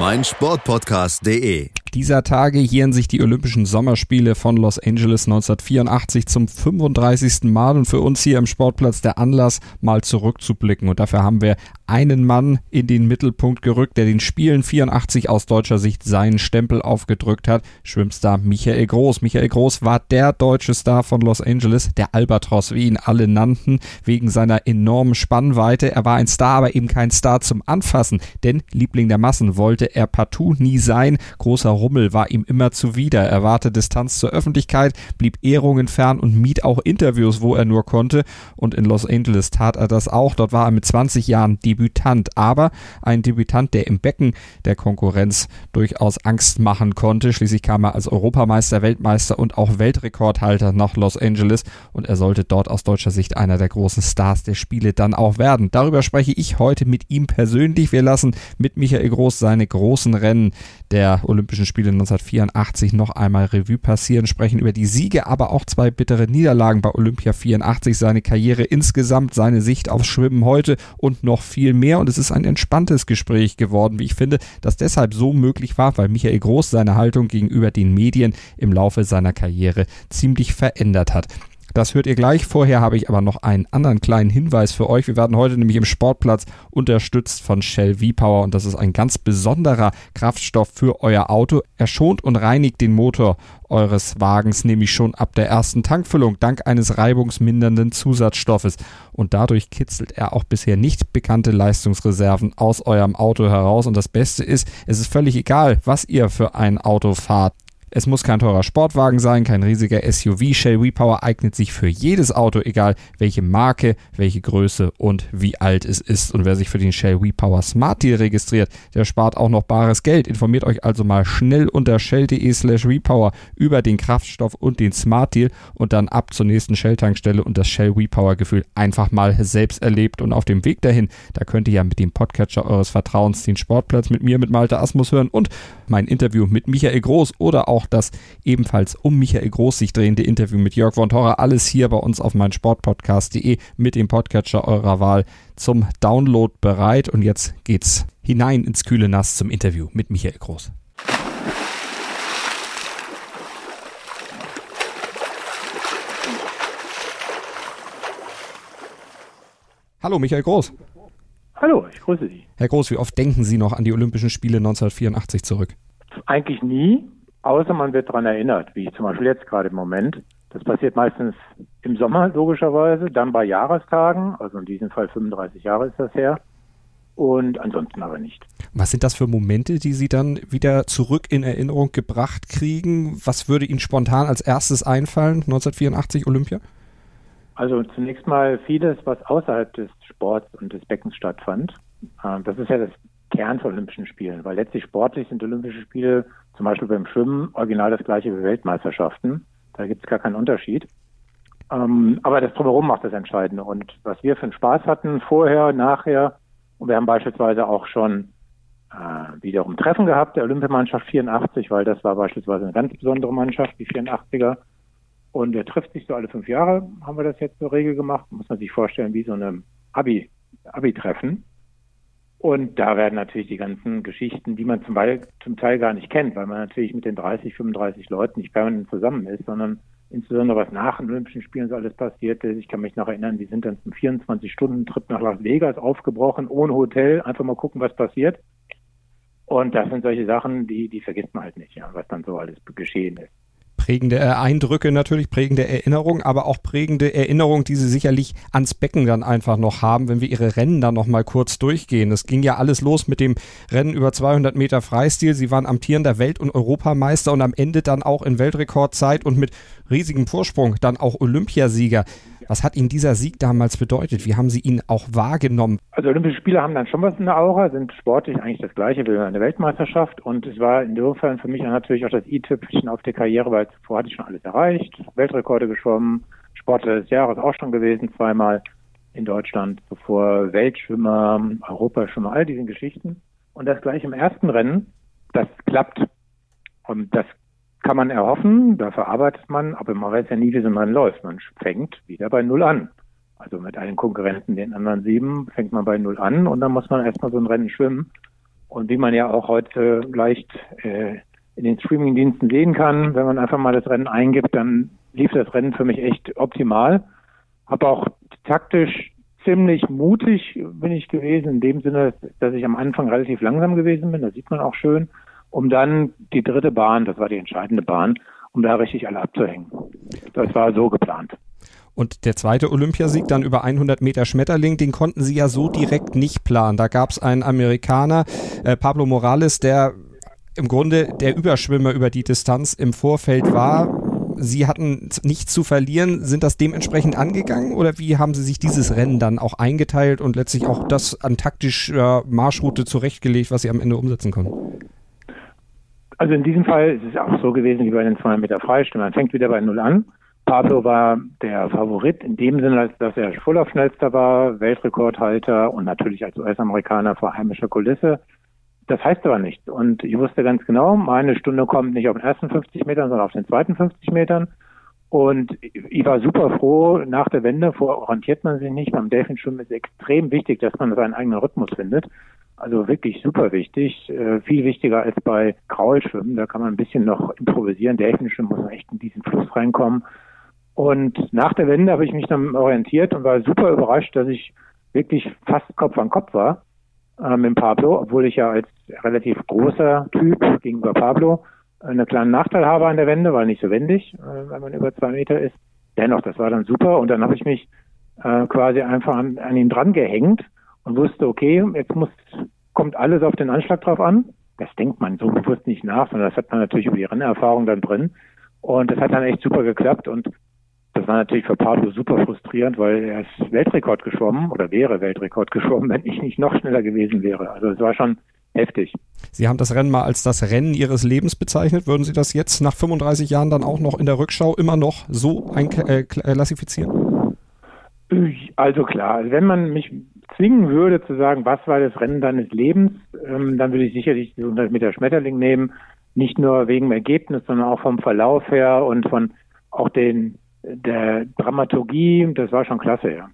meinsportpodcast.de dieser Tage jähren sich die Olympischen Sommerspiele von Los Angeles 1984 zum 35. Mal und für uns hier im Sportplatz der Anlass, mal zurückzublicken. Und dafür haben wir einen Mann in den Mittelpunkt gerückt, der den Spielen 84 aus deutscher Sicht seinen Stempel aufgedrückt hat. Schwimmstar Michael Groß. Michael Groß war der deutsche Star von Los Angeles, der Albatros, wie ihn alle nannten, wegen seiner enormen Spannweite. Er war ein Star, aber eben kein Star zum Anfassen, denn Liebling der Massen wollte er partout nie sein. Großer Rummel war ihm immer zuwider. Er warte Distanz zur Öffentlichkeit, blieb Ehrungen fern und mied auch Interviews, wo er nur konnte. Und in Los Angeles tat er das auch. Dort war er mit 20 Jahren Debütant, aber ein Debütant, der im Becken der Konkurrenz durchaus Angst machen konnte. Schließlich kam er als Europameister, Weltmeister und auch Weltrekordhalter nach Los Angeles und er sollte dort aus deutscher Sicht einer der großen Stars der Spiele dann auch werden. Darüber spreche ich heute mit ihm persönlich. Wir lassen mit Michael Groß seine großen Rennen der Olympischen Spiele 1984 noch einmal Revue passieren, sprechen über die Siege, aber auch zwei bittere Niederlagen bei Olympia 84, seine Karriere insgesamt, seine Sicht aufs Schwimmen heute und noch viel mehr. Und es ist ein entspanntes Gespräch geworden, wie ich finde, das deshalb so möglich war, weil Michael Groß seine Haltung gegenüber den Medien im Laufe seiner Karriere ziemlich verändert hat. Das hört ihr gleich. Vorher habe ich aber noch einen anderen kleinen Hinweis für euch. Wir werden heute nämlich im Sportplatz unterstützt von Shell V-Power und das ist ein ganz besonderer Kraftstoff für euer Auto. Er schont und reinigt den Motor eures Wagens nämlich schon ab der ersten Tankfüllung dank eines reibungsmindernden Zusatzstoffes und dadurch kitzelt er auch bisher nicht bekannte Leistungsreserven aus eurem Auto heraus und das Beste ist, es ist völlig egal, was ihr für ein Auto fahrt. Es muss kein teurer Sportwagen sein, kein riesiger SUV. Shell Repower eignet sich für jedes Auto, egal welche Marke, welche Größe und wie alt es ist. Und wer sich für den Shell Repower Smart Deal registriert, der spart auch noch bares Geld. Informiert euch also mal schnell unter shell.de slash repower über den Kraftstoff und den Smart Deal und dann ab zur nächsten Shell-Tankstelle und das Shell Repower Gefühl einfach mal selbst erlebt. Und auf dem Weg dahin, da könnt ihr ja mit dem Podcatcher eures Vertrauens den Sportplatz mit mir, mit Malte Asmus hören und mein Interview mit Michael Groß oder auch das ebenfalls um Michael Groß sich drehende Interview mit Jörg von Torra. Alles hier bei uns auf meinsportpodcast.de mit dem Podcatcher eurer Wahl zum Download bereit. Und jetzt geht's hinein ins kühle Nass zum Interview mit Michael Groß. Hallo, Michael Groß. Hallo, ich grüße Sie. Herr Groß, wie oft denken Sie noch an die Olympischen Spiele 1984 zurück? Eigentlich nie, außer man wird daran erinnert, wie zum Beispiel jetzt gerade im Moment. Das passiert meistens im Sommer logischerweise, dann bei Jahrestagen, also in diesem Fall 35 Jahre ist das her, und ansonsten aber nicht. Was sind das für Momente, die Sie dann wieder zurück in Erinnerung gebracht kriegen? Was würde Ihnen spontan als erstes einfallen, 1984 Olympia? Also zunächst mal vieles, was außerhalb des Sports und des Beckens stattfand. Ähm, das ist ja das Kern von Olympischen Spielen, weil letztlich sportlich sind Olympische Spiele zum Beispiel beim Schwimmen original das gleiche wie Weltmeisterschaften. Da gibt es gar keinen Unterschied. Ähm, aber das Drumherum macht das Entscheidende. Und was wir für einen Spaß hatten, vorher, nachher, und wir haben beispielsweise auch schon äh, wiederum Treffen gehabt der Olympiamannschaft 84, weil das war beispielsweise eine ganz besondere Mannschaft, die 84er. Und der trifft sich so alle fünf Jahre, haben wir das jetzt zur Regel gemacht. Muss man sich vorstellen, wie so eine Abi, Abi-Treffen. Und da werden natürlich die ganzen Geschichten, die man zum Teil, zum Teil gar nicht kennt, weil man natürlich mit den 30, 35 Leuten nicht permanent zusammen ist, sondern insbesondere was nach den Olympischen Spielen so alles passierte. Ich kann mich noch erinnern, wir sind dann zum 24-Stunden-Trip nach Las Vegas aufgebrochen, ohne Hotel, einfach mal gucken, was passiert. Und das sind solche Sachen, die, die vergisst man halt nicht, ja, was dann so alles geschehen ist. Prägende äh, Eindrücke natürlich, prägende Erinnerungen, aber auch prägende Erinnerungen, die sie sicherlich ans Becken dann einfach noch haben, wenn wir ihre Rennen dann noch mal kurz durchgehen. Es ging ja alles los mit dem Rennen über 200 Meter Freistil. Sie waren amtierender Welt- und Europameister und am Ende dann auch in Weltrekordzeit und mit riesigem Vorsprung dann auch Olympiasieger. Was hat Ihnen dieser Sieg damals bedeutet? Wie haben Sie ihn auch wahrgenommen? Also Olympische Spiele haben dann schon was in der Aura, sind sportlich eigentlich das gleiche wie eine Weltmeisterschaft und es war insofern für mich natürlich auch das i-Tüpfchen auf der Karriere, weil zuvor hatte ich schon alles erreicht, Weltrekorde geschwommen, Sportler des Jahres auch schon gewesen, zweimal in Deutschland, bevor Weltschwimmer, Europaschwimmer, all diesen Geschichten. Und das gleich im ersten Rennen, das klappt. Und das kann man erhoffen, dafür arbeitet man, aber man weiß ja nie, wie so ein Rennen läuft. Man fängt wieder bei Null an. Also mit allen Konkurrenten, den anderen sieben, fängt man bei Null an und dann muss man erstmal so ein Rennen schwimmen. Und wie man ja auch heute leicht äh, in den Streamingdiensten sehen kann, wenn man einfach mal das Rennen eingibt, dann lief das Rennen für mich echt optimal. Habe auch taktisch ziemlich mutig bin ich gewesen, in dem Sinne, dass ich am Anfang relativ langsam gewesen bin, das sieht man auch schön um dann die dritte Bahn, das war die entscheidende Bahn, um da richtig alle abzuhängen. Das war so geplant. Und der zweite Olympiasieg dann über 100 Meter Schmetterling, den konnten sie ja so direkt nicht planen. Da gab es einen Amerikaner, äh, Pablo Morales, der im Grunde der Überschwimmer über die Distanz im Vorfeld war. Sie hatten nichts zu verlieren. Sind das dementsprechend angegangen oder wie haben Sie sich dieses Rennen dann auch eingeteilt und letztlich auch das an taktischer Marschroute zurechtgelegt, was Sie am Ende umsetzen konnten? Also in diesem Fall ist es auch so gewesen wie bei den 200 Meter Freistimmen. Man fängt wieder bei Null an. Pablo war der Favorit in dem Sinne, dass er Vorlaufschnellster war, Weltrekordhalter und natürlich als US-Amerikaner vor heimischer Kulisse. Das heißt aber nichts. Und ich wusste ganz genau, meine Stunde kommt nicht auf den ersten 50 Metern, sondern auf den zweiten 50 Metern. Und ich war super froh, nach der Wende, vororientiert man sich nicht. Beim Delfinschwimmen ist extrem wichtig, dass man seinen eigenen Rhythmus findet. Also wirklich super wichtig, äh, viel wichtiger als bei Kraulschwimmen. Da kann man ein bisschen noch improvisieren. Delfinschwimmen muss man echt in diesen Fluss reinkommen. Und nach der Wende habe ich mich dann orientiert und war super überrascht, dass ich wirklich fast Kopf an Kopf war mit Pablo, obwohl ich ja als relativ großer Typ gegenüber Pablo einen kleinen Nachteil habe an der Wende, weil nicht so wendig, äh, wenn man über zwei Meter ist. Dennoch, das war dann super und dann habe ich mich äh, quasi einfach an, an ihn dran gehängt und wusste, okay, jetzt muss, kommt alles auf den Anschlag drauf an. Das denkt man so bewusst nicht nach, sondern das hat man natürlich über die Rennerfahrung dann drin. Und das hat dann echt super geklappt und das war natürlich für Pablo super frustrierend, weil er ist Weltrekord geschwommen oder wäre Weltrekord geschwommen, wenn ich nicht noch schneller gewesen wäre. Also es war schon heftig. Sie haben das Rennen mal als das Rennen Ihres Lebens bezeichnet. Würden Sie das jetzt nach 35 Jahren dann auch noch in der Rückschau immer noch so einklassifizieren? Äh, also klar, wenn man mich zwingen würde zu sagen, was war das Rennen deines Lebens, ähm, dann würde ich sicherlich die 100 Meter Schmetterling nehmen. Nicht nur wegen dem Ergebnis, sondern auch vom Verlauf her und von auch den der Dramaturgie. Das war schon klasse, ja.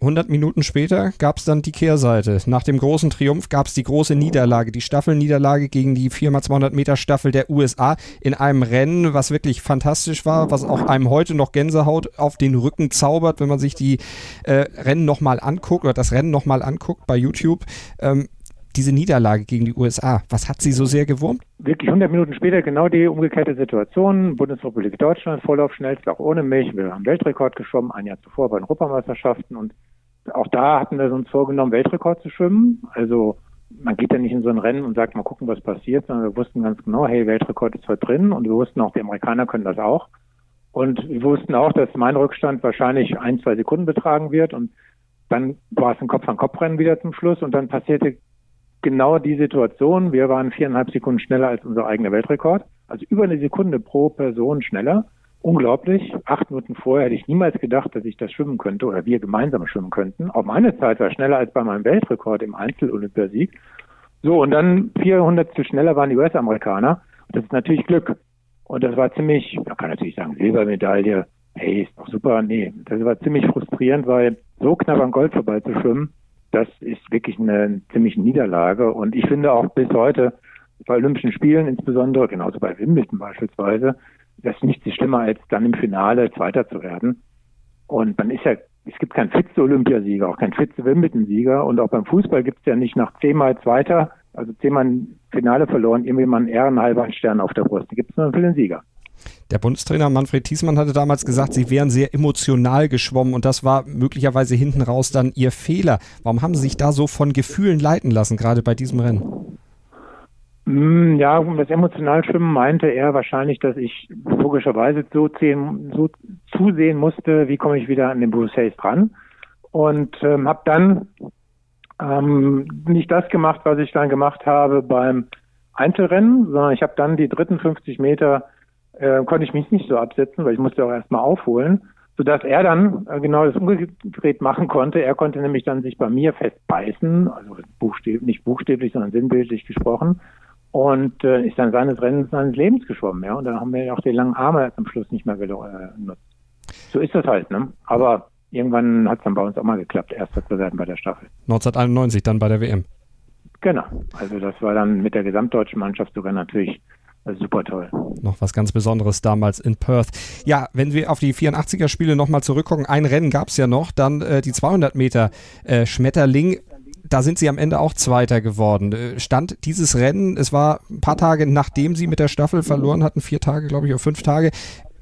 100 Minuten später gab es dann die Kehrseite. Nach dem großen Triumph gab es die große Niederlage, die Staffelniederlage gegen die 4x200 Meter Staffel der USA in einem Rennen, was wirklich fantastisch war, was auch einem heute noch Gänsehaut auf den Rücken zaubert, wenn man sich die äh, Rennen nochmal anguckt oder das Rennen nochmal anguckt bei YouTube. Ähm, diese Niederlage gegen die USA, was hat sie so sehr gewurmt? Wirklich 100 Minuten später genau die umgekehrte Situation. Bundesrepublik Deutschland, Vorlauf schnellst, auch ohne mich. Wir haben Weltrekord geschwommen, ein Jahr zuvor bei den Europameisterschaften. Und auch da hatten wir uns vorgenommen, Weltrekord zu schwimmen. Also man geht ja nicht in so ein Rennen und sagt, mal gucken, was passiert, sondern wir wussten ganz genau, hey, Weltrekord ist zwar drin und wir wussten auch, die Amerikaner können das auch. Und wir wussten auch, dass mein Rückstand wahrscheinlich ein, zwei Sekunden betragen wird und dann war es ein Kopf-an-Kopf-Rennen wieder zum Schluss und dann passierte genau die Situation. Wir waren viereinhalb Sekunden schneller als unser eigener Weltrekord. Also über eine Sekunde pro Person schneller. Unglaublich. Acht Minuten vorher hätte ich niemals gedacht, dass ich das schwimmen könnte oder wir gemeinsam schwimmen könnten. Auch meine Zeit war schneller als bei meinem Weltrekord im Einzel-Olympiasieg. So, und dann 400 zu schneller waren die US-Amerikaner. Das ist natürlich Glück. Und das war ziemlich, man kann natürlich sagen, Silbermedaille, hey, ist doch super. Nee, das war ziemlich frustrierend, weil so knapp an Gold vorbei zu schwimmen, das ist wirklich eine ziemliche Niederlage. Und ich finde auch bis heute bei Olympischen Spielen insbesondere, genauso bei Wimbledon beispielsweise, das ist nichts schlimmer, als dann im Finale Zweiter zu werden. Und man ist ja, es gibt keinen Vize-Olympiasieger, auch keinen Vize-Wimbledon-Sieger. Und auch beim Fußball gibt es ja nicht nach zehnmal Zweiter, also zehnmal Finale verloren, irgendwie mal einen ehrenhalber Stern auf der Brust. Da gibt es nur den Sieger. Der Bundestrainer Manfred Thiesmann hatte damals gesagt, sie wären sehr emotional geschwommen und das war möglicherweise hinten raus dann ihr Fehler. Warum haben sie sich da so von Gefühlen leiten lassen, gerade bei diesem Rennen? Hm, ja, das emotional Schwimmen meinte er wahrscheinlich, dass ich logischerweise so, zählen, so zusehen musste, wie komme ich wieder an den Bruce dran. Und ähm, habe dann ähm, nicht das gemacht, was ich dann gemacht habe beim Einzelrennen, sondern ich habe dann die dritten 50 Meter, äh, konnte ich mich nicht so absetzen, weil ich musste auch erstmal aufholen, sodass er dann äh, genau das umgedreht machen konnte. Er konnte nämlich dann sich bei mir festbeißen, also buchstäblich, nicht buchstäblich, sondern sinnbildlich gesprochen und äh, ist dann seines Rennens seines Lebens geschwommen, ja. Und dann haben wir auch die langen Arme am Schluss nicht mehr genutzt. So ist das halt, ne? Aber irgendwann hat es dann bei uns auch mal geklappt, erster zu werden bei der Staffel. 1991 dann bei der WM. Genau. Also das war dann mit der gesamtdeutschen Mannschaft sogar natürlich super toll. Noch was ganz Besonderes damals in Perth. Ja, wenn wir auf die 84er Spiele nochmal zurückgucken, ein Rennen gab es ja noch, dann äh, die 200 Meter äh, Schmetterling da sind sie am Ende auch Zweiter geworden. Äh, stand dieses Rennen, es war ein paar Tage nachdem sie mit der Staffel verloren hatten, vier Tage, glaube ich, oder fünf Tage,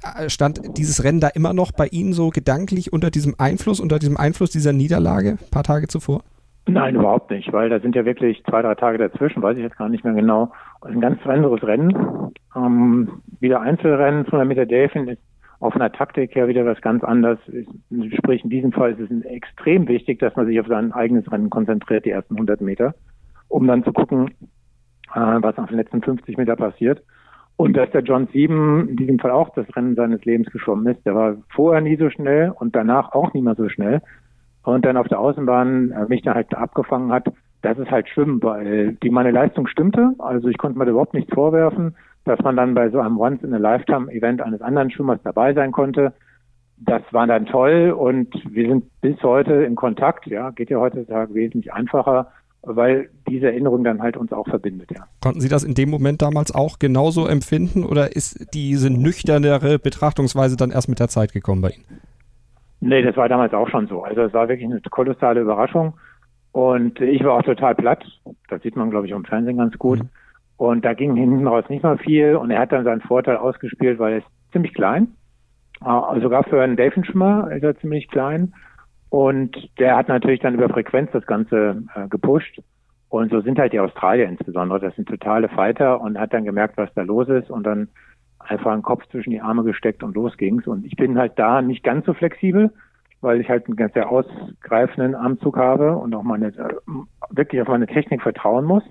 äh, stand dieses Rennen da immer noch bei Ihnen so gedanklich unter diesem Einfluss, unter diesem Einfluss dieser Niederlage, ein paar Tage zuvor? Nein, überhaupt nicht, weil da sind ja wirklich zwei, drei Tage dazwischen, weiß ich jetzt gar nicht mehr genau. Ein ganz anderes Rennen. Ähm, wieder Einzelrennen, 200 Meter Delfin ist auf einer Taktik her wieder was ganz anderes. Sprich, in diesem Fall ist es extrem wichtig, dass man sich auf sein eigenes Rennen konzentriert, die ersten 100 Meter, um dann zu gucken, äh, was auf den letzten 50 Meter passiert. Und dass der John Sieben in diesem Fall auch das Rennen seines Lebens geschwommen ist. Der war vorher nie so schnell und danach auch nie mehr so schnell. Und dann auf der Außenbahn äh, mich dann halt abgefangen hat. Das ist halt Schwimmen, weil die meine Leistung stimmte. Also ich konnte mir überhaupt nichts vorwerfen dass man dann bei so einem Once-in-a-Lifetime-Event eines anderen Schwimmers dabei sein konnte. Das war dann toll und wir sind bis heute in Kontakt. Ja, geht ja heutzutage wesentlich einfacher, weil diese Erinnerung dann halt uns auch verbindet. Ja. Konnten Sie das in dem Moment damals auch genauso empfinden oder ist diese nüchternere Betrachtungsweise dann erst mit der Zeit gekommen bei Ihnen? Nee, das war damals auch schon so. Also es war wirklich eine kolossale Überraschung. Und ich war auch total platt. Das sieht man, glaube ich, im Fernsehen ganz gut. Mhm. Und da ging hinten raus nicht mal viel und er hat dann seinen Vorteil ausgespielt, weil er ist ziemlich klein. Äh, sogar für einen Delfinschwimmer ist er ziemlich klein. Und der hat natürlich dann über Frequenz das Ganze äh, gepusht. Und so sind halt die Australier insbesondere. Das sind totale Fighter und hat dann gemerkt, was da los ist und dann einfach einen Kopf zwischen die Arme gesteckt und los ging's. Und ich bin halt da nicht ganz so flexibel, weil ich halt einen ganz sehr ausgreifenden Armzug habe und auch meine, äh, wirklich auf meine Technik vertrauen muss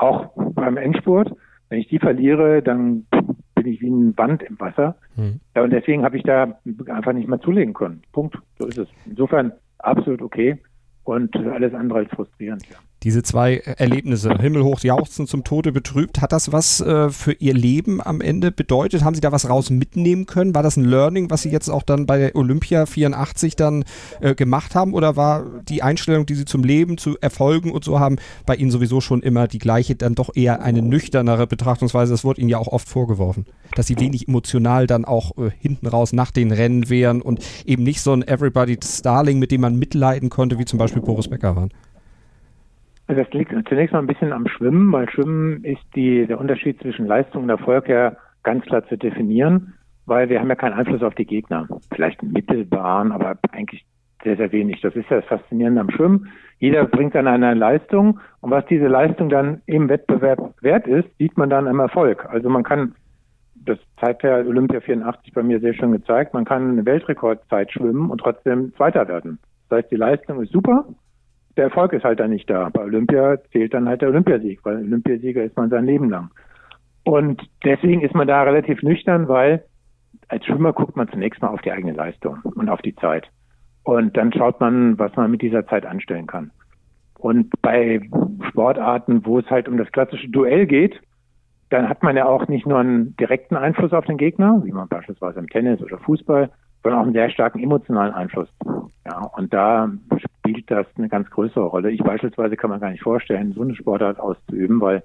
auch beim Endspurt. Wenn ich die verliere, dann bin ich wie ein Band im Wasser. Mhm. Ja, und deswegen habe ich da einfach nicht mehr zulegen können. Punkt. So ist es. Insofern absolut okay und alles andere als frustrierend. Ja diese zwei Erlebnisse, himmelhoch jauchzen zum Tode betrübt, hat das was äh, für Ihr Leben am Ende bedeutet? Haben Sie da was raus mitnehmen können? War das ein Learning, was Sie jetzt auch dann bei der Olympia 84 dann äh, gemacht haben? Oder war die Einstellung, die Sie zum Leben, zu Erfolgen und so haben, bei Ihnen sowieso schon immer die gleiche, dann doch eher eine nüchternere Betrachtungsweise? Das wurde Ihnen ja auch oft vorgeworfen, dass Sie wenig emotional dann auch äh, hinten raus nach den Rennen wären und eben nicht so ein Everybody's Starling, mit dem man mitleiden konnte, wie zum Beispiel Boris Becker waren. Also das liegt zunächst mal ein bisschen am Schwimmen, weil Schwimmen ist die, der Unterschied zwischen Leistung und Erfolg ja ganz klar zu definieren, weil wir haben ja keinen Einfluss auf die Gegner. Vielleicht mittelbaren, aber eigentlich sehr, sehr wenig. Das ist ja das Faszinierende am Schwimmen. Jeder bringt dann eine Leistung und was diese Leistung dann im Wettbewerb wert ist, sieht man dann im Erfolg. Also man kann, das zeigt ja Olympia 84 bei mir sehr schön gezeigt, man kann eine Weltrekordzeit schwimmen und trotzdem Zweiter werden. Das heißt, die Leistung ist super, der Erfolg ist halt dann nicht da. Bei Olympia zählt dann halt der Olympiasieg, weil Olympiasieger ist man sein Leben lang. Und deswegen ist man da relativ nüchtern, weil als Schwimmer guckt man zunächst mal auf die eigene Leistung und auf die Zeit. Und dann schaut man, was man mit dieser Zeit anstellen kann. Und bei Sportarten, wo es halt um das klassische Duell geht, dann hat man ja auch nicht nur einen direkten Einfluss auf den Gegner, wie man beispielsweise im Tennis oder Fußball, sondern auch einen sehr starken emotionalen Einfluss. Ja, und da spielt das eine ganz größere Rolle. Ich beispielsweise kann man gar nicht vorstellen, so eine Sportart auszuüben, weil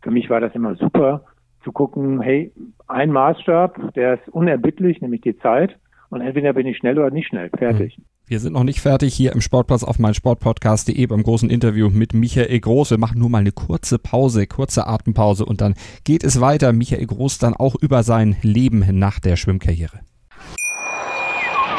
für mich war das immer super zu gucken, hey, ein Maßstab, der ist unerbittlich, nämlich die Zeit. Und entweder bin ich schnell oder nicht schnell. Fertig. Hm. Wir sind noch nicht fertig hier im Sportplatz auf meinsportpodcast.de beim großen Interview mit Michael Groß. Wir machen nur mal eine kurze Pause, kurze Atempause und dann geht es weiter. Michael Groß dann auch über sein Leben nach der Schwimmkarriere.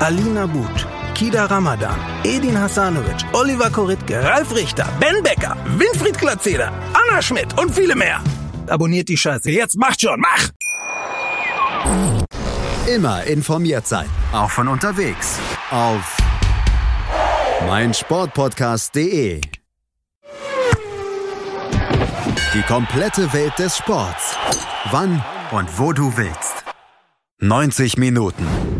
Alina But, Kida Ramadan, Edin Hasanovic, Oliver Koritke, Ralf Richter, Ben Becker, Winfried Glatzeder, Anna Schmidt und viele mehr. Abonniert die Scheiße. Jetzt macht schon, mach! Immer informiert sein. Auch von unterwegs. Auf meinsportpodcast.de. Die komplette Welt des Sports. Wann und wo du willst. 90 Minuten.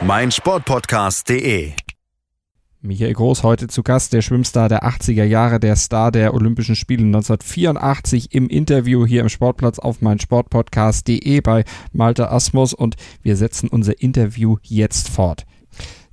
meinsportpodcast.de. Michael Groß heute zu Gast, der Schwimmstar der 80er Jahre, der Star der Olympischen Spiele 1984 im Interview hier im Sportplatz auf meinsportpodcast.de bei Malte Asmus und wir setzen unser Interview jetzt fort.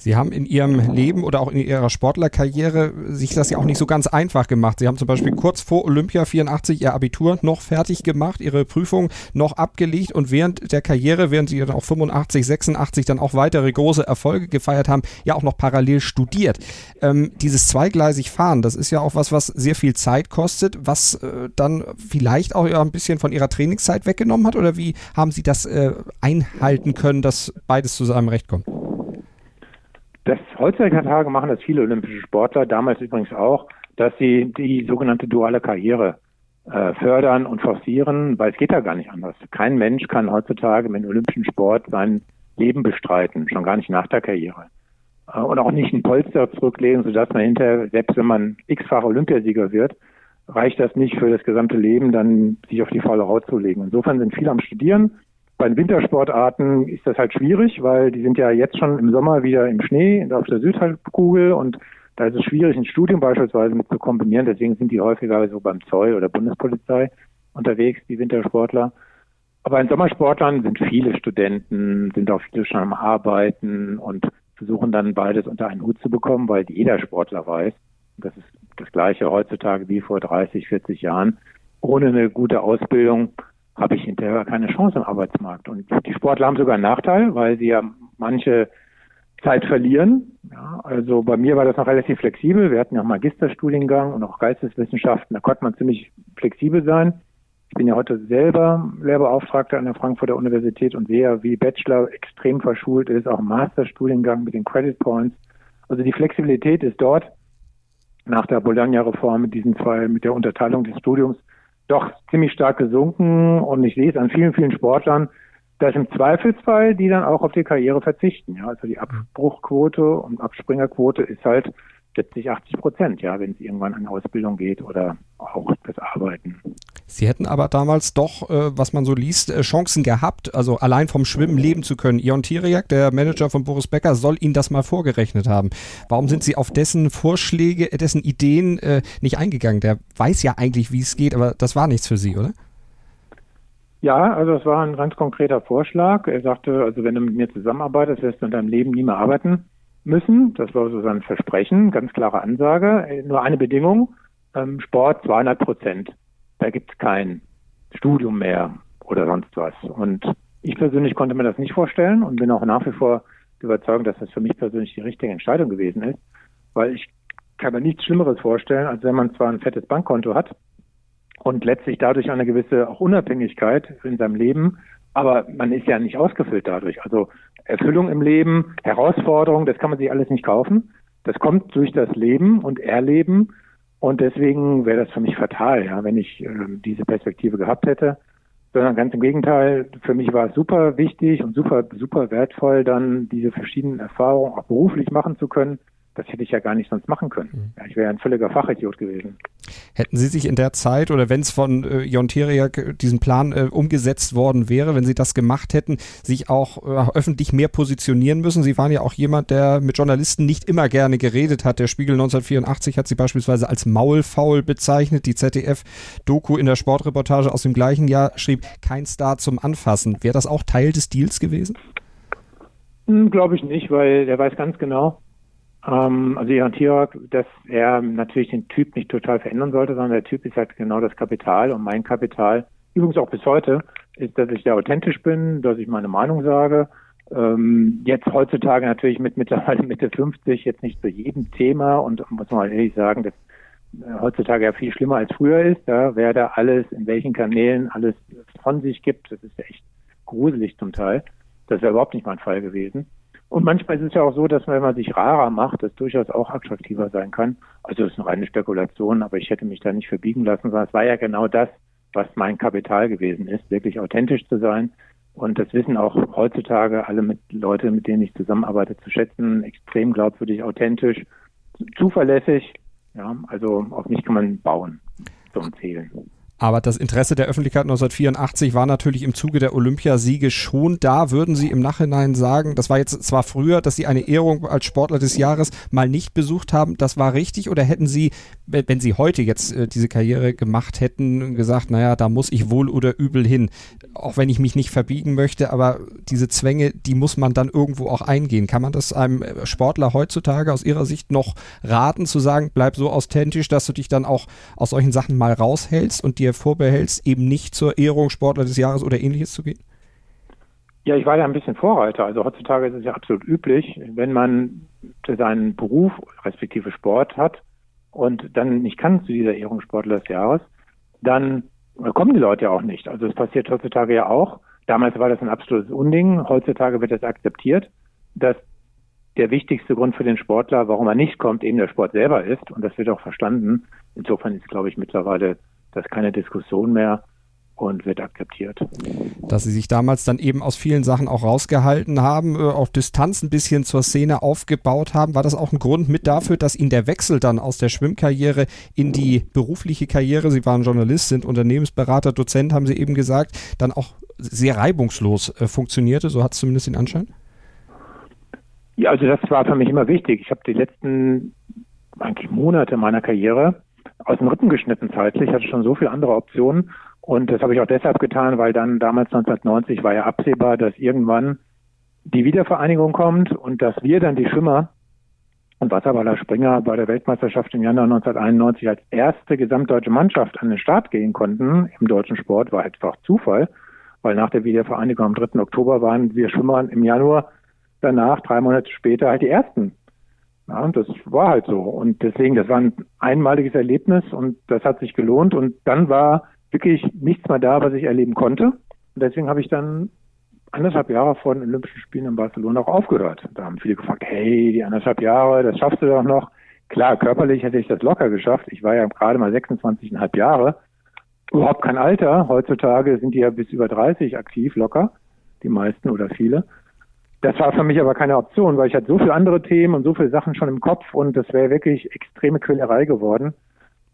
Sie haben in Ihrem Leben oder auch in Ihrer Sportlerkarriere sich das ja auch nicht so ganz einfach gemacht. Sie haben zum Beispiel kurz vor Olympia 84 Ihr Abitur noch fertig gemacht, Ihre Prüfung noch abgelegt und während der Karriere, während Sie dann auch 85, 86 dann auch weitere große Erfolge gefeiert haben, ja auch noch parallel studiert. Ähm, dieses zweigleisig Fahren, das ist ja auch was, was sehr viel Zeit kostet, was äh, dann vielleicht auch ja ein bisschen von Ihrer Trainingszeit weggenommen hat oder wie haben Sie das äh, einhalten können, dass beides zu seinem Recht kommt? Das heutzutage machen das viele olympische Sportler, damals übrigens auch, dass sie die sogenannte duale Karriere äh, fördern und forcieren, weil es geht ja gar nicht anders. Kein Mensch kann heutzutage mit dem olympischen Sport sein Leben bestreiten, schon gar nicht nach der Karriere. Äh, und auch nicht ein Polster zurücklegen, sodass man hinterher, selbst wenn man x-facher Olympiasieger wird, reicht das nicht für das gesamte Leben, dann sich auf die faule Haut zu legen. Insofern sind viele am Studieren, bei den Wintersportarten ist das halt schwierig, weil die sind ja jetzt schon im Sommer wieder im Schnee auf der Südhalbkugel und da ist es schwierig, ein Studium beispielsweise mit zu kombinieren. Deswegen sind die häufiger so beim Zoll oder Bundespolizei unterwegs, die Wintersportler. Aber in Sommersportlern sind viele Studenten, sind auch viele schon am Arbeiten und versuchen dann beides unter einen Hut zu bekommen, weil jeder Sportler weiß, das ist das Gleiche heutzutage wie vor 30, 40 Jahren. Ohne eine gute Ausbildung habe ich hinterher keine Chance im Arbeitsmarkt. Und die Sportler haben sogar einen Nachteil, weil sie ja manche Zeit verlieren. Ja, also bei mir war das noch relativ flexibel. Wir hatten ja auch Magisterstudiengang und auch Geisteswissenschaften. Da konnte man ziemlich flexibel sein. Ich bin ja heute selber Lehrbeauftragter an der Frankfurter Universität und sehe, wie Bachelor extrem verschult ist, auch Masterstudiengang mit den Credit Points. Also die Flexibilität ist dort nach der Bologna-Reform mit diesen zwei, mit der Unterteilung des Studiums doch ziemlich stark gesunken und ich sehe es an vielen, vielen Sportlern, dass im Zweifelsfall die dann auch auf die Karriere verzichten. Ja, also die Abbruchquote und Abspringerquote ist halt 70, 80 Prozent, ja, wenn es irgendwann an Ausbildung geht oder auch das Arbeiten. Sie hätten aber damals doch, äh, was man so liest, äh, Chancen gehabt, also allein vom Schwimmen leben zu können. Ion Tiriak, der Manager von Boris Becker, soll Ihnen das mal vorgerechnet haben. Warum sind Sie auf dessen Vorschläge, dessen Ideen äh, nicht eingegangen? Der weiß ja eigentlich, wie es geht, aber das war nichts für Sie, oder? Ja, also es war ein ganz konkreter Vorschlag. Er sagte, also wenn du mit mir zusammenarbeitest, wirst du in deinem Leben nie mehr arbeiten. Müssen. Das war so sein Versprechen, ganz klare Ansage. Nur eine Bedingung, ähm, Sport 200 Prozent. Da gibt es kein Studium mehr oder sonst was. Und ich persönlich konnte mir das nicht vorstellen und bin auch nach wie vor überzeugt, dass das für mich persönlich die richtige Entscheidung gewesen ist, weil ich kann mir nichts Schlimmeres vorstellen, als wenn man zwar ein fettes Bankkonto hat und letztlich dadurch eine gewisse auch Unabhängigkeit in seinem Leben, aber man ist ja nicht ausgefüllt dadurch. Also Erfüllung im Leben, Herausforderung, das kann man sich alles nicht kaufen. Das kommt durch das Leben und Erleben und deswegen wäre das für mich fatal, ja, wenn ich äh, diese Perspektive gehabt hätte sondern ganz im Gegenteil, für mich war es super wichtig und super, super wertvoll, dann diese verschiedenen Erfahrungen auch beruflich machen zu können. Das hätte ich ja gar nicht sonst machen können. Mhm. Ja, ich wäre ein völliger Fachidiot gewesen. Hätten Sie sich in der Zeit oder wenn es von äh, Jon Teriak diesen Plan äh, umgesetzt worden wäre, wenn Sie das gemacht hätten, sich auch äh, öffentlich mehr positionieren müssen? Sie waren ja auch jemand, der mit Journalisten nicht immer gerne geredet hat. Der Spiegel 1984 hat Sie beispielsweise als Maulfaul bezeichnet. Die ZDF-Doku in der Sportreportage aus dem gleichen Jahr schrieb, kein Star zum Anfassen. Wäre das auch Teil des Deals gewesen? Hm, Glaube ich nicht, weil der weiß ganz genau, ähm, also Jan Tirak, dass er natürlich den Typ nicht total verändern sollte, sondern der Typ ist halt genau das Kapital und mein Kapital, übrigens auch bis heute, ist, dass ich sehr authentisch bin, dass ich meine Meinung sage. Ähm, jetzt heutzutage natürlich mit mittlerweile Mitte 50 jetzt nicht zu jedem Thema und muss man ehrlich sagen, dass äh, heutzutage ja viel schlimmer als früher ist, ja, wer da alles, in welchen Kanälen alles von sich gibt, das ist ja echt gruselig zum Teil. Das wäre überhaupt nicht mein Fall gewesen. Und manchmal ist es ja auch so, dass wenn man sich rarer macht, das durchaus auch attraktiver sein kann. Also es ist eine reine Spekulation, aber ich hätte mich da nicht verbiegen lassen, sondern es war ja genau das, was mein Kapital gewesen ist, wirklich authentisch zu sein. Und das wissen auch heutzutage alle mit Leute, mit denen ich zusammenarbeite, zu schätzen. Extrem glaubwürdig, authentisch, zuverlässig. Ja, also auf mich kann man bauen, zum Zählen. Aber das Interesse der Öffentlichkeit 1984 war natürlich im Zuge der Olympiasiege schon da. Würden Sie im Nachhinein sagen, das war jetzt zwar früher, dass Sie eine Ehrung als Sportler des Jahres mal nicht besucht haben, das war richtig? Oder hätten Sie, wenn Sie heute jetzt äh, diese Karriere gemacht hätten, gesagt, naja, da muss ich wohl oder übel hin, auch wenn ich mich nicht verbiegen möchte, aber diese Zwänge, die muss man dann irgendwo auch eingehen. Kann man das einem Sportler heutzutage aus Ihrer Sicht noch raten, zu sagen, bleib so authentisch, dass du dich dann auch aus solchen Sachen mal raushältst und dir dir vorbehältst, eben nicht zur Ehrung Sportler des Jahres oder ähnliches zu gehen? Ja, ich war ja ein bisschen Vorreiter. Also heutzutage ist es ja absolut üblich, wenn man seinen Beruf respektive Sport hat und dann nicht kann zu dieser Ehrung Sportler des Jahres, dann kommen die Leute ja auch nicht. Also es passiert heutzutage ja auch. Damals war das ein absolutes Unding. Heutzutage wird das akzeptiert, dass der wichtigste Grund für den Sportler, warum er nicht kommt, eben der Sport selber ist. Und das wird auch verstanden. Insofern ist, glaube ich, mittlerweile das ist keine Diskussion mehr und wird akzeptiert. Dass Sie sich damals dann eben aus vielen Sachen auch rausgehalten haben, äh, auf Distanz ein bisschen zur Szene aufgebaut haben, war das auch ein Grund mit dafür, dass Ihnen der Wechsel dann aus der Schwimmkarriere in die berufliche Karriere, Sie waren Journalist, sind Unternehmensberater, Dozent, haben Sie eben gesagt, dann auch sehr reibungslos äh, funktionierte, so hat es zumindest den Anschein? Ja, also das war für mich immer wichtig. Ich habe die letzten eigentlich Monate meiner Karriere aus dem Rippen geschnitten zeitlich, hatte schon so viele andere Optionen. Und das habe ich auch deshalb getan, weil dann damals 1990 war ja absehbar, dass irgendwann die Wiedervereinigung kommt und dass wir dann die Schwimmer und Wasserballer Springer bei der Weltmeisterschaft im Januar 1991 als erste gesamtdeutsche Mannschaft an den Start gehen konnten im deutschen Sport, war einfach Zufall, weil nach der Wiedervereinigung am 3. Oktober waren wir Schwimmer im Januar danach, drei Monate später, halt die ersten ja, das war halt so. Und deswegen, das war ein einmaliges Erlebnis und das hat sich gelohnt. Und dann war wirklich nichts mehr da, was ich erleben konnte. Und deswegen habe ich dann anderthalb Jahre vor den Olympischen Spielen in Barcelona auch aufgehört. Da haben viele gefragt, hey, die anderthalb Jahre, das schaffst du doch noch. Klar, körperlich hätte ich das locker geschafft. Ich war ja gerade mal 26,5 Jahre. Überhaupt kein Alter. Heutzutage sind die ja bis über 30 aktiv locker. Die meisten oder viele. Das war für mich aber keine Option, weil ich hatte so viele andere Themen und so viele Sachen schon im Kopf und das wäre wirklich extreme Quälerei geworden.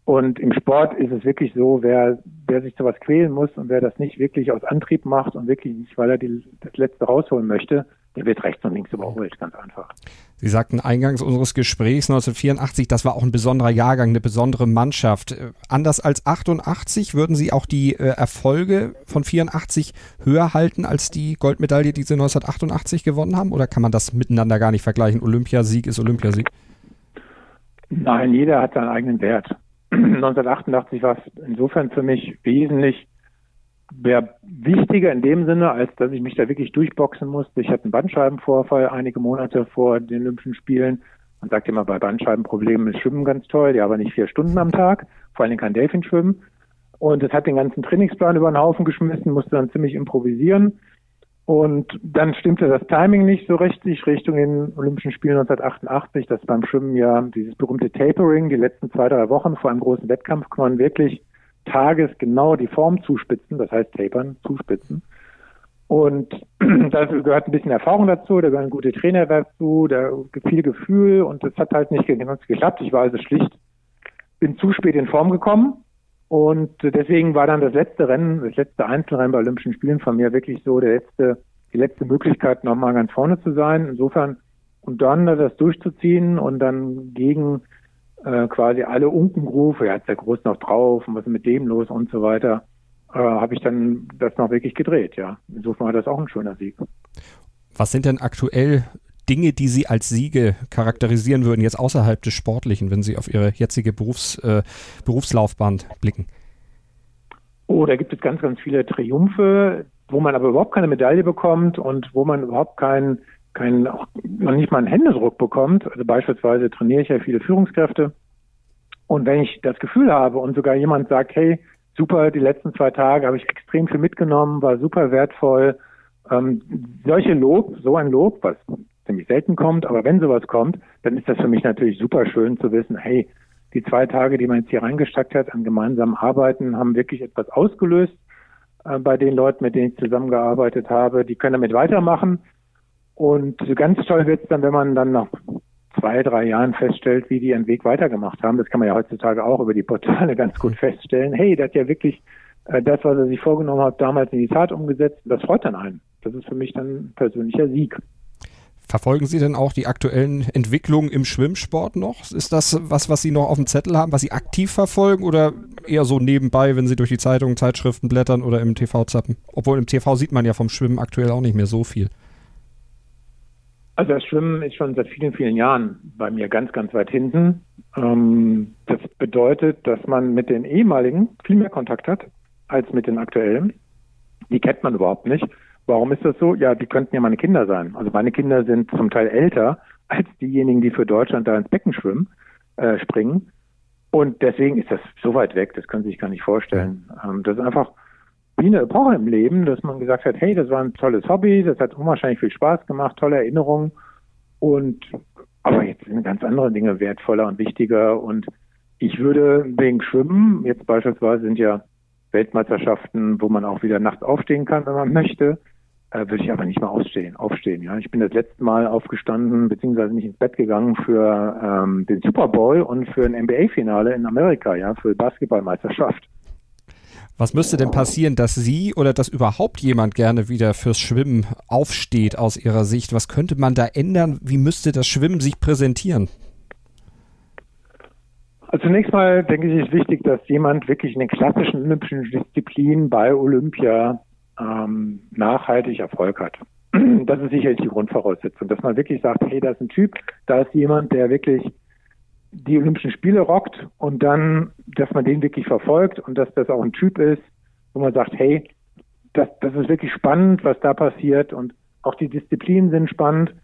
Und im Sport ist es wirklich so, wer, wer sich sowas quälen muss und wer das nicht wirklich aus Antrieb macht und wirklich nicht, weil er die, das Letzte rausholen möchte, der wird rechts und links überholt, ganz einfach. Sie sagten eingangs unseres Gesprächs 1984, das war auch ein besonderer Jahrgang, eine besondere Mannschaft. Äh, anders als 88 würden Sie auch die äh, Erfolge von 84 höher halten als die Goldmedaille, die Sie 1988 gewonnen haben? Oder kann man das miteinander gar nicht vergleichen? Olympiasieg ist Olympiasieg. Nein, jeder hat seinen eigenen Wert. 1988 war es insofern für mich wesentlich wäre wichtiger in dem Sinne, als dass ich mich da wirklich durchboxen musste. Ich hatte einen Bandscheibenvorfall einige Monate vor den Olympischen Spielen. Man sagt immer, bei Bandscheibenproblemen ist Schwimmen ganz toll, ja, aber nicht vier Stunden am Tag, vor allem kein Delfinschwimmen. Und es hat den ganzen Trainingsplan über den Haufen geschmissen, musste dann ziemlich improvisieren. Und dann stimmte das Timing nicht so richtig Richtung den Olympischen Spielen 1988, dass beim Schwimmen ja dieses berühmte Tapering, die letzten zwei, drei Wochen vor einem großen Wettkampf kann man wirklich tagesgenau die Form zuspitzen, das heißt tapern, zuspitzen. Und da gehört ein bisschen Erfahrung dazu, da gehören gute Trainer dazu, da viel Gefühl und das hat halt nicht geklappt. Ich war also schlicht, bin zu spät in Form gekommen und deswegen war dann das letzte Rennen, das letzte Einzelrennen bei Olympischen Spielen von mir wirklich so der letzte, die letzte Möglichkeit, nochmal ganz vorne zu sein. Insofern und dann das durchzuziehen und dann gegen äh, quasi alle Unkenrufe, ja, ist der Groß noch drauf und was ist mit dem los und so weiter, äh, habe ich dann das noch wirklich gedreht, ja. Insofern war das auch ein schöner Sieg. Was sind denn aktuell Dinge, die Sie als Siege charakterisieren würden, jetzt außerhalb des Sportlichen, wenn Sie auf Ihre jetzige Berufs, äh, Berufslaufbahn blicken? Oh, da gibt es ganz, ganz viele Triumphe, wo man aber überhaupt keine Medaille bekommt und wo man überhaupt keinen keinen, noch nicht mal einen Händedruck bekommt. Also beispielsweise trainiere ich ja viele Führungskräfte. Und wenn ich das Gefühl habe und sogar jemand sagt, hey, super, die letzten zwei Tage habe ich extrem viel mitgenommen, war super wertvoll. Ähm, solche Lob, so ein Lob, was ziemlich selten kommt, aber wenn sowas kommt, dann ist das für mich natürlich super schön zu wissen, hey, die zwei Tage, die man jetzt hier reingesteckt hat an gemeinsamen Arbeiten, haben wirklich etwas ausgelöst äh, bei den Leuten, mit denen ich zusammengearbeitet habe. Die können damit weitermachen. Und ganz toll wird es dann, wenn man dann nach zwei, drei Jahren feststellt, wie die ihren Weg weitergemacht haben. Das kann man ja heutzutage auch über die Portale ganz gut feststellen. Hey, der hat ja wirklich äh, das, was er sich vorgenommen hat, damals in die Tat umgesetzt. Das freut dann einen. Das ist für mich dann ein persönlicher Sieg. Verfolgen Sie denn auch die aktuellen Entwicklungen im Schwimmsport noch? Ist das was, was Sie noch auf dem Zettel haben, was Sie aktiv verfolgen oder eher so nebenbei, wenn Sie durch die Zeitungen, Zeitschriften blättern oder im TV zappen? Obwohl im TV sieht man ja vom Schwimmen aktuell auch nicht mehr so viel. Also das Schwimmen ist schon seit vielen, vielen Jahren bei mir ganz, ganz weit hinten. Ähm, das bedeutet, dass man mit den ehemaligen viel mehr Kontakt hat als mit den aktuellen. Die kennt man überhaupt nicht. Warum ist das so? Ja, die könnten ja meine Kinder sein. Also meine Kinder sind zum Teil älter als diejenigen, die für Deutschland da ins Becken schwimmen, äh, springen. Und deswegen ist das so weit weg, das können Sie sich gar nicht vorstellen. Ähm, das ist einfach wie eine Epoche im Leben, dass man gesagt hat, hey, das war ein tolles Hobby, das hat unwahrscheinlich viel Spaß gemacht, tolle Erinnerungen und aber jetzt sind ganz andere Dinge wertvoller und wichtiger und ich würde wegen Schwimmen, jetzt beispielsweise sind ja Weltmeisterschaften, wo man auch wieder nachts aufstehen kann, wenn man möchte, äh, würde ich aber nicht mal aufstehen. Aufstehen, ja. Ich bin das letzte Mal aufgestanden, beziehungsweise nicht ins Bett gegangen für ähm, den Super Bowl und für ein NBA-Finale in Amerika, ja, für Basketballmeisterschaft. Was müsste denn passieren, dass Sie oder dass überhaupt jemand gerne wieder fürs Schwimmen aufsteht aus Ihrer Sicht? Was könnte man da ändern? Wie müsste das Schwimmen sich präsentieren? Also zunächst mal denke ich, ist wichtig, dass jemand wirklich in den klassischen olympischen Disziplinen bei Olympia ähm, nachhaltig Erfolg hat. Das ist sicherlich die Grundvoraussetzung, dass man wirklich sagt, hey, da ist ein Typ, da ist jemand, der wirklich die Olympischen Spiele rockt und dann, dass man den wirklich verfolgt und dass das auch ein Typ ist, wo man sagt, hey, das, das ist wirklich spannend, was da passiert und auch die Disziplinen sind spannend.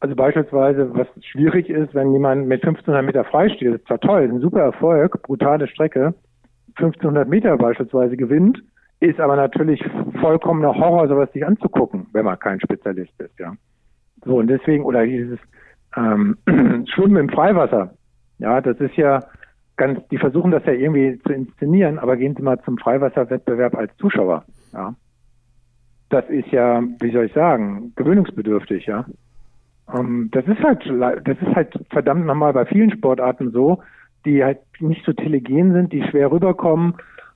Also beispielsweise, was schwierig ist, wenn jemand mit 1500 Meter freisteht, ist zwar toll, ist ein super Erfolg, brutale Strecke, 1500 Meter beispielsweise gewinnt, ist aber natürlich vollkommener Horror, sowas sich anzugucken, wenn man kein Spezialist ist, ja. So, und deswegen, oder dieses ähm, Schwimmen im Freiwasser, ja, das ist ja ganz, die versuchen das ja irgendwie zu inszenieren, aber gehen Sie mal zum Freiwasserwettbewerb als Zuschauer, ja. Das ist ja, wie soll ich sagen, gewöhnungsbedürftig, ja. Um, ähm, das ist halt, das ist halt verdammt nochmal bei vielen Sportarten so, die halt nicht so telegen sind, die schwer rüberkommen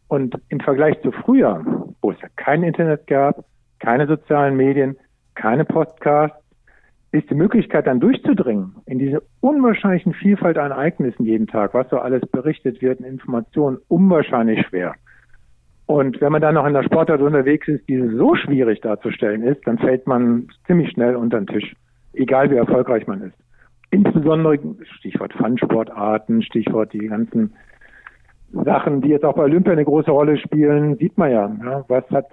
und im Vergleich zu früher, wo es ja kein Internet gab, keine sozialen Medien, keine Podcasts, ist die Möglichkeit dann durchzudringen in diese unwahrscheinlichen Vielfalt an Ereignissen jeden Tag, was so alles berichtet wird in Informationen, unwahrscheinlich schwer. Und wenn man dann noch in der Sportart unterwegs ist, die so schwierig darzustellen ist, dann fällt man ziemlich schnell unter den Tisch, egal wie erfolgreich man ist. Insbesondere Stichwort Fun-Sportarten, Stichwort die ganzen Sachen, die jetzt auch bei Olympia eine große Rolle spielen, sieht man ja. ja was hat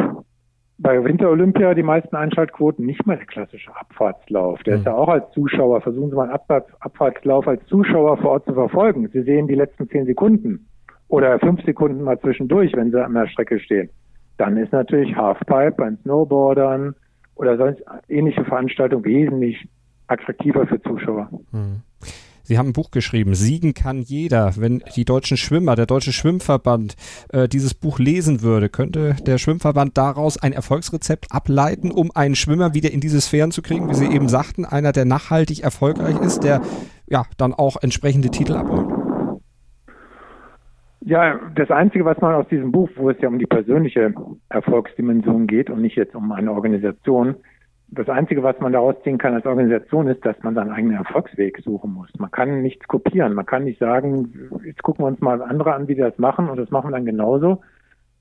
bei Winter-Olympia die meisten Einschaltquoten nicht mal der klassische Abfahrtslauf. Der mhm. ist ja auch als Zuschauer, versuchen Sie mal einen Abfahrtslauf als Zuschauer vor Ort zu verfolgen. Sie sehen die letzten zehn Sekunden oder fünf Sekunden mal zwischendurch, wenn Sie an der Strecke stehen. Dann ist natürlich Halfpipe beim Snowboardern oder sonst ähnliche Veranstaltungen wesentlich attraktiver für Zuschauer. Mhm. Sie haben ein Buch geschrieben, Siegen kann jeder. Wenn die deutschen Schwimmer, der Deutsche Schwimmverband äh, dieses Buch lesen würde, könnte der Schwimmverband daraus ein Erfolgsrezept ableiten, um einen Schwimmer wieder in diese Sphären zu kriegen, wie Sie eben sagten, einer, der nachhaltig erfolgreich ist, der ja dann auch entsprechende Titel abholt? Ja, das Einzige, was man aus diesem Buch, wo es ja um die persönliche Erfolgsdimension geht und nicht jetzt um eine Organisation, das Einzige, was man daraus ziehen kann als Organisation, ist, dass man seinen eigenen Erfolgsweg suchen muss. Man kann nichts kopieren. Man kann nicht sagen, jetzt gucken wir uns mal andere an, wie die das machen und das machen wir dann genauso.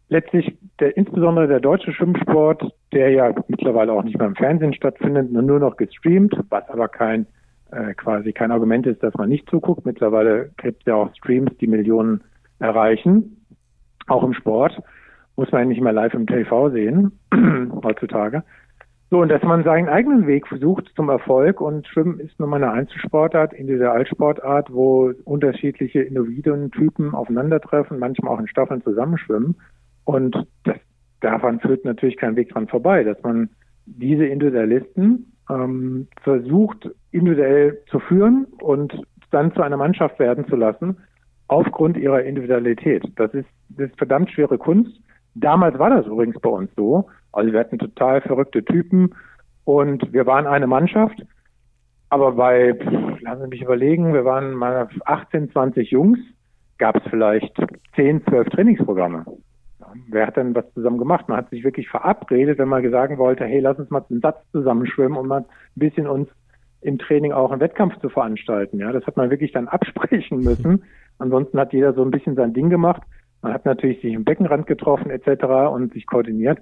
Letztlich, der, insbesondere der deutsche Schwimmsport, der ja mittlerweile auch nicht mehr im Fernsehen stattfindet, nur noch gestreamt, was aber kein äh, quasi kein Argument ist, dass man nicht zuguckt. Mittlerweile gibt es ja auch Streams, die Millionen erreichen, auch im Sport. Muss man nicht mehr live im TV sehen heutzutage. So, und dass man seinen eigenen Weg versucht zum Erfolg und Schwimmen ist nun mal eine Einzelsportart, Individualsportart, wo unterschiedliche Individuentypen aufeinandertreffen, manchmal auch in Staffeln zusammenschwimmen. Und das, daran führt natürlich kein Weg dran vorbei, dass man diese Individualisten ähm, versucht, individuell zu führen und dann zu einer Mannschaft werden zu lassen, aufgrund ihrer Individualität. Das ist, das ist verdammt schwere Kunst. Damals war das übrigens bei uns so. Also wir hatten total verrückte Typen und wir waren eine Mannschaft. Aber bei, lassen Sie mich überlegen, wir waren mal 18, 20 Jungs, gab es vielleicht 10, 12 Trainingsprogramme. Wer hat denn was zusammen gemacht? Man hat sich wirklich verabredet, wenn man sagen wollte, hey, lass uns mal einen Satz zusammenschwimmen und mal ein bisschen uns im Training auch einen Wettkampf zu veranstalten. Ja, das hat man wirklich dann absprechen müssen. Ansonsten hat jeder so ein bisschen sein Ding gemacht. Man hat natürlich sich im Beckenrand getroffen etc. und sich koordiniert.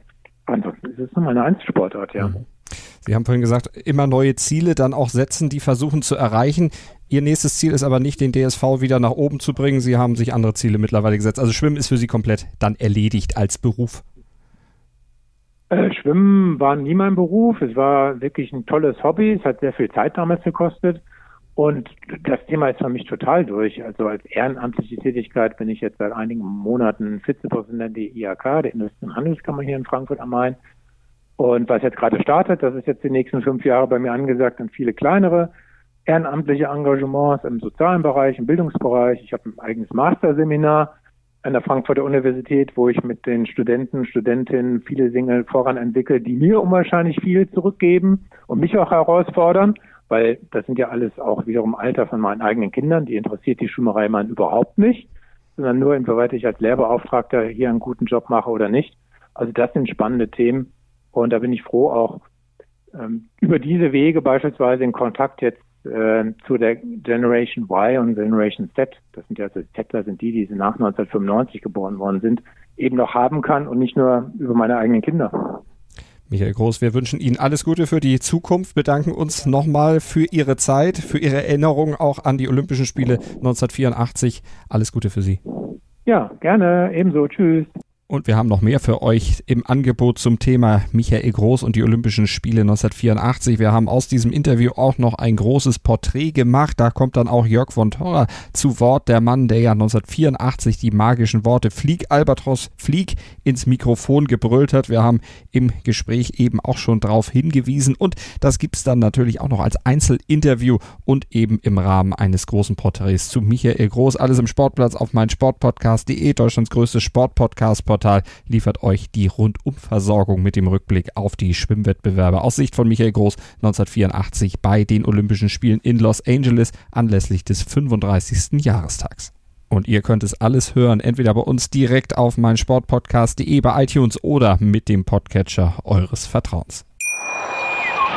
Ansonsten ist es nochmal eine Einzelsportart, ja. Mhm. Sie haben vorhin gesagt, immer neue Ziele dann auch setzen, die versuchen zu erreichen. Ihr nächstes Ziel ist aber nicht, den DSV wieder nach oben zu bringen. Sie haben sich andere Ziele mittlerweile gesetzt. Also Schwimmen ist für Sie komplett dann erledigt als Beruf. Äh, Schwimmen war nie mein Beruf. Es war wirklich ein tolles Hobby. Es hat sehr viel Zeit damals gekostet. Und das Thema ist für mich total durch. Also als ehrenamtliche Tätigkeit bin ich jetzt seit einigen Monaten Vizepräsident der IAK, der Industrie- und Handelskammer hier in Frankfurt am Main. Und was jetzt gerade startet, das ist jetzt die nächsten fünf Jahre bei mir angesagt, und viele kleinere ehrenamtliche Engagements im sozialen Bereich, im Bildungsbereich. Ich habe ein eigenes Masterseminar an der Frankfurter Universität, wo ich mit den Studenten, Studentinnen viele Dinge voran entwickle, die mir unwahrscheinlich viel zurückgeben und mich auch herausfordern weil das sind ja alles auch wiederum Alter von meinen eigenen Kindern, die interessiert die Schwimmerei man überhaupt nicht, sondern nur inwieweit ich als Lehrbeauftragter hier einen guten Job mache oder nicht. Also das sind spannende Themen und da bin ich froh auch ähm, über diese Wege beispielsweise in Kontakt jetzt äh, zu der Generation Y und Generation Z, das sind ja also Zettler sind die, die nach 1995 geboren worden sind, eben noch haben kann und nicht nur über meine eigenen Kinder. Michael Groß, wir wünschen Ihnen alles Gute für die Zukunft, bedanken uns nochmal für Ihre Zeit, für Ihre Erinnerung auch an die Olympischen Spiele 1984. Alles Gute für Sie. Ja, gerne, ebenso. Tschüss. Und wir haben noch mehr für euch im Angebot zum Thema Michael Groß und die Olympischen Spiele 1984. Wir haben aus diesem Interview auch noch ein großes Porträt gemacht. Da kommt dann auch Jörg von Torra zu Wort, der Mann, der ja 1984 die magischen Worte Flieg Albatros, Flieg ins Mikrofon gebrüllt hat. Wir haben im Gespräch eben auch schon darauf hingewiesen und das gibt's dann natürlich auch noch als Einzelinterview und eben im Rahmen eines großen Porträts zu Michael Groß. Alles im Sportplatz auf meinsportpodcast.de, Deutschlands größtes Sportpodcast. Sportportal liefert euch die Rundumversorgung mit dem Rückblick auf die Schwimmwettbewerbe aus Sicht von Michael Groß 1984 bei den Olympischen Spielen in Los Angeles anlässlich des 35. Jahrestags. Und ihr könnt es alles hören, entweder bei uns direkt auf meinsportpodcast.de bei iTunes oder mit dem Podcatcher eures Vertrauens.